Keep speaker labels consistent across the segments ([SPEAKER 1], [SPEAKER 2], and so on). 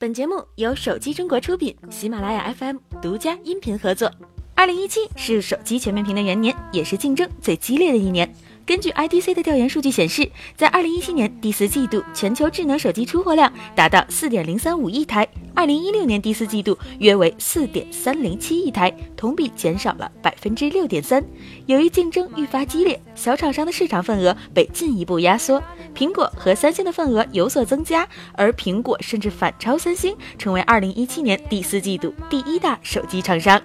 [SPEAKER 1] 本节目由手机中国出品，喜马拉雅 FM 独家音频合作。二零一七是手机全面屏的元年，也是竞争最激烈的一年。根据 IDC 的调研数据显示，在二零一七年第四季度，全球智能手机出货量达到四点零三五亿台，二零一六年第四季度约为四点三零七亿台，同比减少了百分之六点三。由于竞争愈发激烈，小厂商的市场份额被进一步压缩，苹果和三星的份额有所增加，而苹果甚至反超三星，成为二零一七年第四季度第一大手机厂商。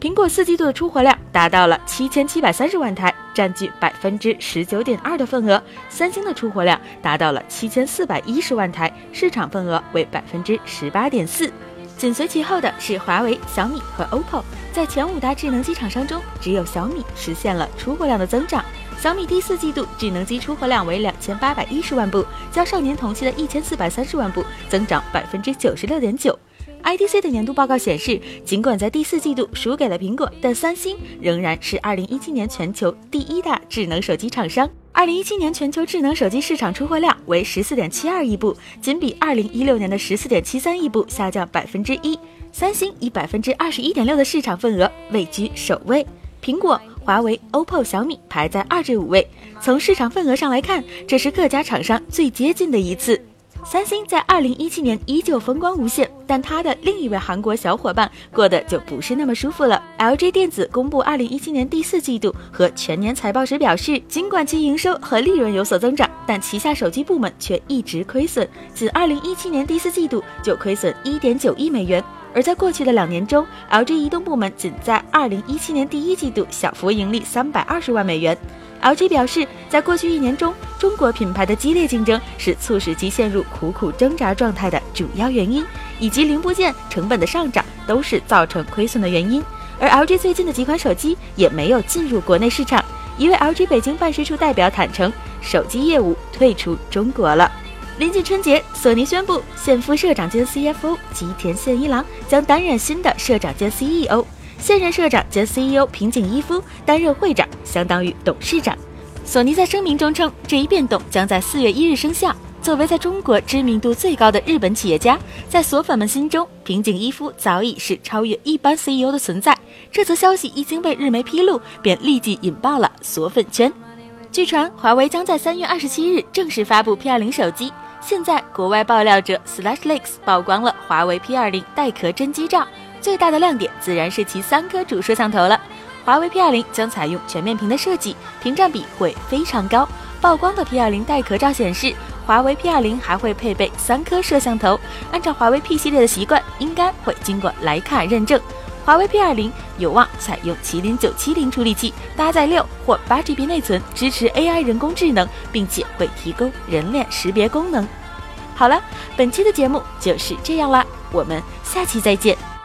[SPEAKER 1] 苹果四季度的出货量达到了七千七百三十万台，占据百分之十九点二的份额。三星的出货量达到了七千四百一十万台，市场份额为百分之十八点四。紧随其后的是华为、小米和 OPPO。在前五大智能机厂商中，只有小米实现了出货量的增长。小米第四季度智能机出货量为两千八百一十万部，较上年同期的一千四百三十万部增长百分之九十六点九。IDC 的年度报告显示，尽管在第四季度输给了苹果，但三星仍然是2017年全球第一大智能手机厂商。2017年全球智能手机市场出货量为14.72亿部，仅比2016年的14.73亿部下降百分之一。三星以百分之二十一点六的市场份额位居首位，苹果、华为、OPPO、小米排在二至五位。从市场份额上来看，这是各家厂商最接近的一次。三星在二零一七年依旧风光无限，但它的另一位韩国小伙伴过得就不是那么舒服了。LG 电子公布二零一七年第四季度和全年财报时表示，尽管其营收和利润有所增长，但旗下手机部门却一直亏损，仅二零一七年第四季度就亏损一点九亿美元。而在过去的两年中，LG 移动部门仅在二零一七年第一季度小幅盈利三百二十万美元。LG 表示，在过去一年中，中国品牌的激烈竞争是促使其陷入苦苦挣扎状态的主要原因，以及零部件成本的上涨都是造成亏损的原因。而 LG 最近的几款手机也没有进入国内市场。一位 LG 北京办事处代表坦诚，手机业务退出中国了。临近春节，索尼宣布现副社长兼 CFO 吉田宪一郎将担任新的社长兼 CEO。现任社长兼 CEO 平井一夫担任会长，相当于董事长。索尼在声明中称，这一变动将在四月一日生效。作为在中国知名度最高的日本企业家，在索粉们心中，平井一夫早已是超越一般 CEO 的存在。这则消息一经被日媒披露，便立即引爆了索粉圈。据传，华为将在三月二十七日正式发布 P 二零手机。现在，国外爆料者 SlashLeaks 曝光了华为 P 二零带壳真机照。最大的亮点自然是其三颗主摄像头了。华为 P20 将采用全面屏的设计，屏占比会非常高。曝光的 P20 带壳照显示，华为 P20 还会配备三颗摄像头。按照华为 P 系列的习惯，应该会经过徕卡认证。华为 P20 有望采用麒麟970处理器，搭载六或八 GB 内存，支持 AI 人工智能，并且会提供人脸识别功能。好了，本期的节目就是这样啦，我们下期再见。